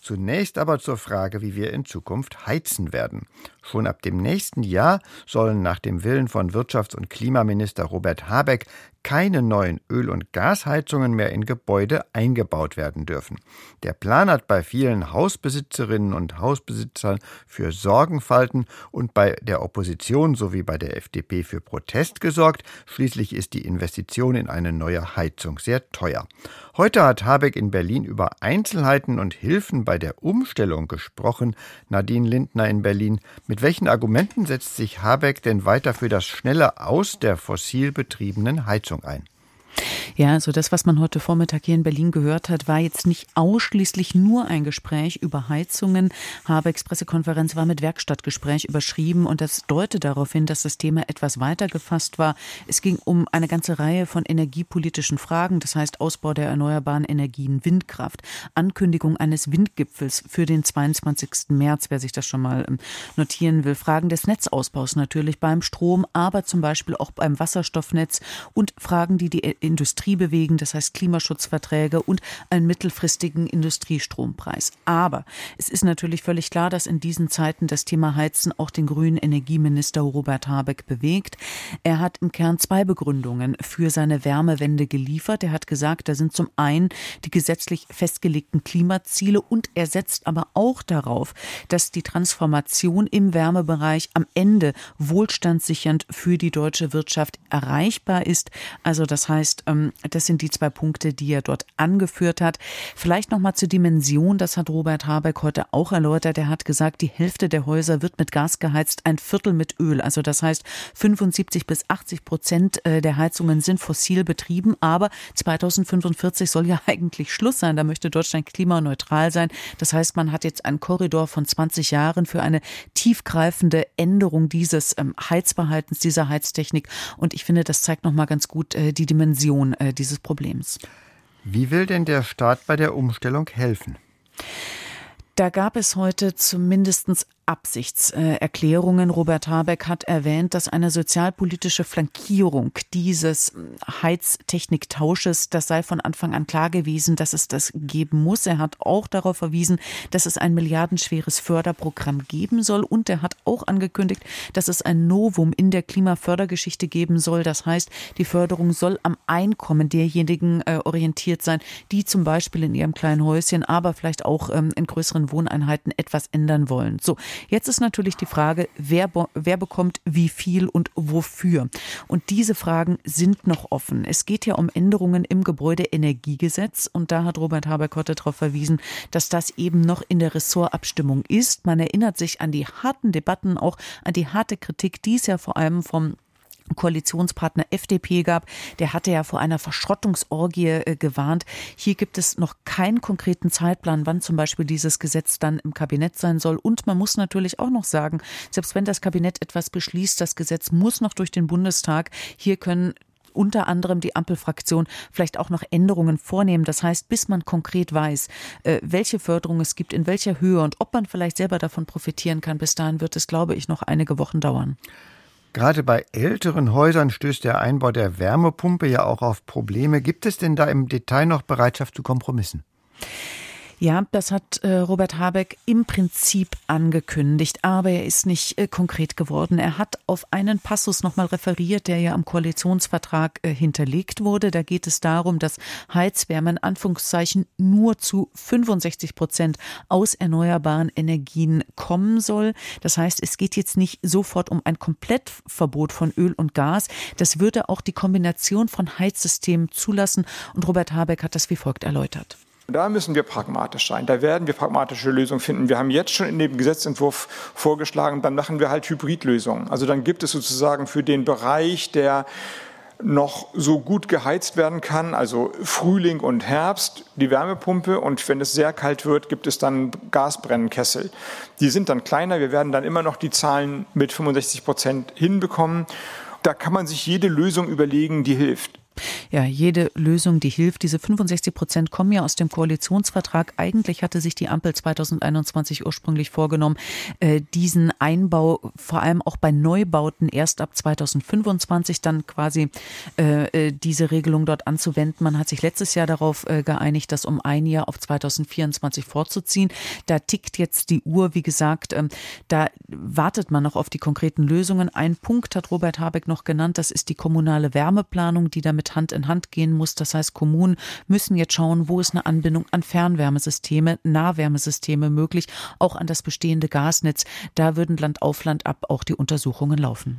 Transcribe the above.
Zunächst aber zur Frage, wie wir in Zukunft heizen werden. Schon ab dem nächsten Jahr sollen nach dem Willen von Wirtschafts- und Klimaminister Robert Habeck keine neuen Öl- und Gasheizungen mehr in Gebäude eingebaut werden dürfen. Der Plan hat bei vielen Hausbesitzerinnen und Hausbesitzern für Sorgenfalten und bei der Opposition sowie bei der FDP für Protest gesorgt. Schließlich ist die Investition in eine neue Heizung sehr teuer. Heute hat Habeck in Berlin über Einzelheiten und Hilfen bei der Umstellung gesprochen. Nadine Lindner in Berlin. Mit welchen Argumenten setzt sich Habeck denn weiter für das schnelle Aus der fossil betriebenen Heizung ein? Ja, also das, was man heute Vormittag hier in Berlin gehört hat, war jetzt nicht ausschließlich nur ein Gespräch über Heizungen. Habecks Pressekonferenz war mit Werkstattgespräch überschrieben und das deutet darauf hin, dass das Thema etwas weiter gefasst war. Es ging um eine ganze Reihe von energiepolitischen Fragen, das heißt Ausbau der erneuerbaren Energien, Windkraft, Ankündigung eines Windgipfels für den 22. März, wer sich das schon mal ähm, notieren will, Fragen des Netzausbaus natürlich beim Strom, aber zum Beispiel auch beim Wasserstoffnetz und Fragen, die die Industrie bewegen, das heißt Klimaschutzverträge und einen mittelfristigen Industriestrompreis. Aber es ist natürlich völlig klar, dass in diesen Zeiten das Thema Heizen auch den grünen Energieminister Robert Habeck bewegt. Er hat im Kern zwei Begründungen für seine Wärmewende geliefert. Er hat gesagt, da sind zum einen die gesetzlich festgelegten Klimaziele und er setzt aber auch darauf, dass die Transformation im Wärmebereich am Ende wohlstandssichernd für die deutsche Wirtschaft erreichbar ist. Also das heißt, heißt, ähm, das sind die zwei Punkte, die er dort angeführt hat. Vielleicht noch mal zur Dimension, das hat Robert Habeck heute auch erläutert. Er hat gesagt, die Hälfte der Häuser wird mit Gas geheizt, ein Viertel mit Öl. Also das heißt, 75 bis 80 Prozent äh, der Heizungen sind fossil betrieben, aber 2045 soll ja eigentlich Schluss sein. Da möchte Deutschland klimaneutral sein. Das heißt, man hat jetzt einen Korridor von 20 Jahren für eine tiefgreifende Änderung dieses ähm, Heizverhaltens, dieser Heiztechnik. Und ich finde, das zeigt noch mal ganz gut äh, die Dimension äh, dieses Problems. Wie will denn der Staat bei der Umstellung helfen? Da gab es heute zumindest Absichtserklärungen. Robert Habeck hat erwähnt, dass eine sozialpolitische Flankierung dieses Heiztechniktausches, das sei von Anfang an klar gewesen, dass es das geben muss. Er hat auch darauf verwiesen, dass es ein milliardenschweres Förderprogramm geben soll und er hat auch angekündigt, dass es ein Novum in der Klimafördergeschichte geben soll. Das heißt, die Förderung soll am Einkommen derjenigen äh, orientiert sein, die zum Beispiel in ihrem kleinen Häuschen, aber vielleicht auch ähm, in größeren Wohneinheiten etwas ändern wollen. So, Jetzt ist natürlich die Frage, wer, wer bekommt wie viel und wofür. Und diese Fragen sind noch offen. Es geht ja um Änderungen im Gebäudeenergiegesetz und da hat Robert Habeck heute darauf verwiesen, dass das eben noch in der Ressortabstimmung ist. Man erinnert sich an die harten Debatten, auch an die harte Kritik, die es ja vor allem vom Koalitionspartner FDP gab. Der hatte ja vor einer Verschrottungsorgie äh, gewarnt. Hier gibt es noch keinen konkreten Zeitplan, wann zum Beispiel dieses Gesetz dann im Kabinett sein soll. Und man muss natürlich auch noch sagen, selbst wenn das Kabinett etwas beschließt, das Gesetz muss noch durch den Bundestag. Hier können unter anderem die Ampelfraktion vielleicht auch noch Änderungen vornehmen. Das heißt, bis man konkret weiß, äh, welche Förderung es gibt, in welcher Höhe und ob man vielleicht selber davon profitieren kann, bis dahin wird es, glaube ich, noch einige Wochen dauern. Gerade bei älteren Häusern stößt der Einbau der Wärmepumpe ja auch auf Probleme. Gibt es denn da im Detail noch Bereitschaft zu Kompromissen? Ja, das hat äh, Robert Habeck im Prinzip angekündigt, aber er ist nicht äh, konkret geworden. Er hat auf einen Passus nochmal referiert, der ja am Koalitionsvertrag äh, hinterlegt wurde. Da geht es darum, dass Heizwärme in Anführungszeichen nur zu 65 Prozent aus erneuerbaren Energien kommen soll. Das heißt, es geht jetzt nicht sofort um ein Komplettverbot von Öl und Gas. Das würde auch die Kombination von Heizsystemen zulassen. Und Robert Habeck hat das wie folgt erläutert. Da müssen wir pragmatisch sein. Da werden wir pragmatische Lösungen finden. Wir haben jetzt schon in dem Gesetzentwurf vorgeschlagen, dann machen wir halt Hybridlösungen. Also dann gibt es sozusagen für den Bereich, der noch so gut geheizt werden kann, also Frühling und Herbst, die Wärmepumpe und wenn es sehr kalt wird, gibt es dann Gasbrennkessel. Die sind dann kleiner, wir werden dann immer noch die Zahlen mit 65 Prozent hinbekommen. Da kann man sich jede Lösung überlegen, die hilft. Ja, jede Lösung, die hilft. Diese 65 Prozent kommen ja aus dem Koalitionsvertrag. Eigentlich hatte sich die Ampel 2021 ursprünglich vorgenommen, äh, diesen Einbau vor allem auch bei Neubauten erst ab 2025 dann quasi äh, äh, diese Regelung dort anzuwenden. Man hat sich letztes Jahr darauf geeinigt, das um ein Jahr auf 2024 vorzuziehen. Da tickt jetzt die Uhr, wie gesagt, ähm, da wartet man noch auf die konkreten Lösungen. Ein Punkt hat Robert Habeck noch genannt, das ist die kommunale Wärmeplanung, die damit Hand in Hand gehen muss. Das heißt, Kommunen müssen jetzt schauen, wo ist eine Anbindung an Fernwärmesysteme, Nahwärmesysteme möglich, auch an das bestehende Gasnetz. Da würden Land auf Land ab auch die Untersuchungen laufen.